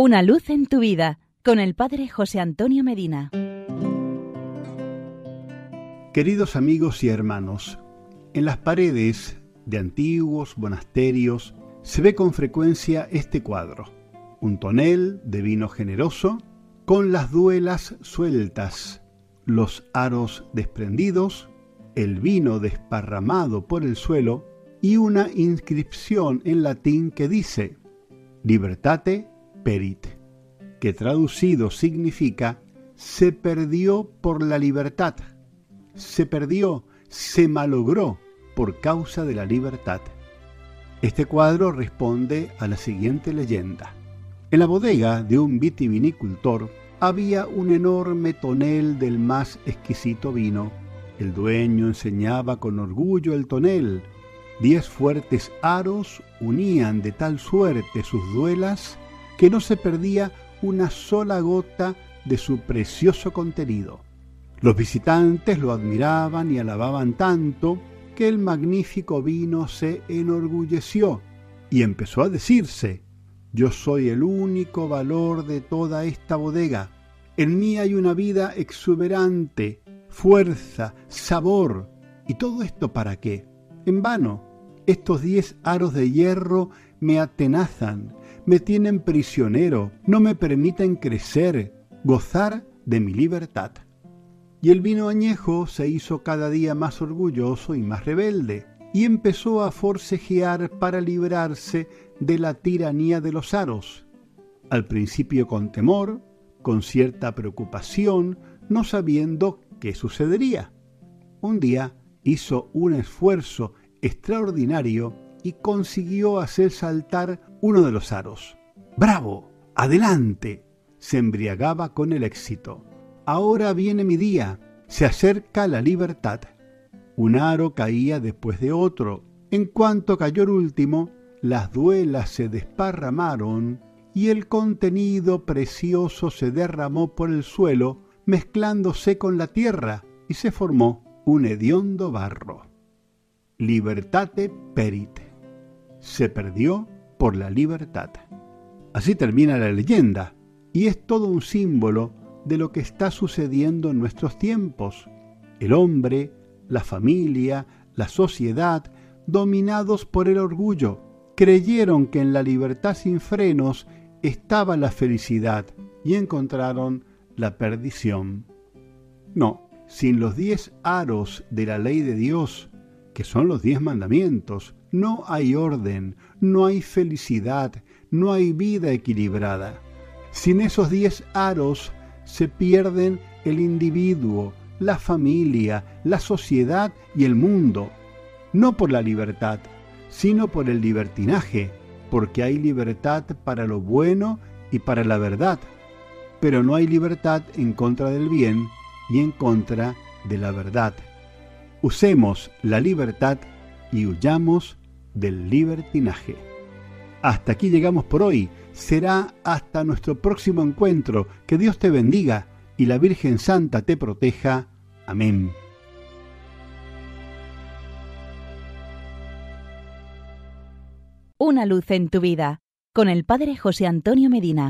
Una luz en tu vida con el Padre José Antonio Medina. Queridos amigos y hermanos, en las paredes de antiguos monasterios se ve con frecuencia este cuadro, un tonel de vino generoso con las duelas sueltas, los aros desprendidos, el vino desparramado por el suelo y una inscripción en latín que dice Libertate perit, que traducido significa se perdió por la libertad, se perdió, se malogró por causa de la libertad. Este cuadro responde a la siguiente leyenda. En la bodega de un vitivinicultor había un enorme tonel del más exquisito vino. El dueño enseñaba con orgullo el tonel. Diez fuertes aros unían de tal suerte sus duelas que no se perdía una sola gota de su precioso contenido. Los visitantes lo admiraban y alababan tanto que el magnífico vino se enorgulleció y empezó a decirse, yo soy el único valor de toda esta bodega. En mí hay una vida exuberante, fuerza, sabor. ¿Y todo esto para qué? En vano. Estos diez aros de hierro me atenazan, me tienen prisionero, no me permiten crecer, gozar de mi libertad. Y el vino añejo se hizo cada día más orgulloso y más rebelde, y empezó a forcejear para librarse de la tiranía de los aros. Al principio con temor, con cierta preocupación, no sabiendo qué sucedería. Un día hizo un esfuerzo extraordinario y consiguió hacer saltar uno de los aros. ¡Bravo! ¡Adelante! Se embriagaba con el éxito. Ahora viene mi día. Se acerca la libertad. Un aro caía después de otro. En cuanto cayó el último, las duelas se desparramaron y el contenido precioso se derramó por el suelo, mezclándose con la tierra, y se formó un hediondo barro. Libertate perit se perdió por la libertad. Así termina la leyenda, y es todo un símbolo de lo que está sucediendo en nuestros tiempos. El hombre, la familia, la sociedad, dominados por el orgullo, creyeron que en la libertad sin frenos estaba la felicidad y encontraron la perdición. No, sin los diez aros de la ley de Dios, que son los diez mandamientos, no hay orden, no hay felicidad, no hay vida equilibrada. Sin esos diez aros se pierden el individuo, la familia, la sociedad y el mundo, no por la libertad, sino por el libertinaje, porque hay libertad para lo bueno y para la verdad, pero no hay libertad en contra del bien y en contra de la verdad. Usemos la libertad y huyamos del libertinaje. Hasta aquí llegamos por hoy. Será hasta nuestro próximo encuentro. Que Dios te bendiga y la Virgen Santa te proteja. Amén. Una luz en tu vida con el Padre José Antonio Medina.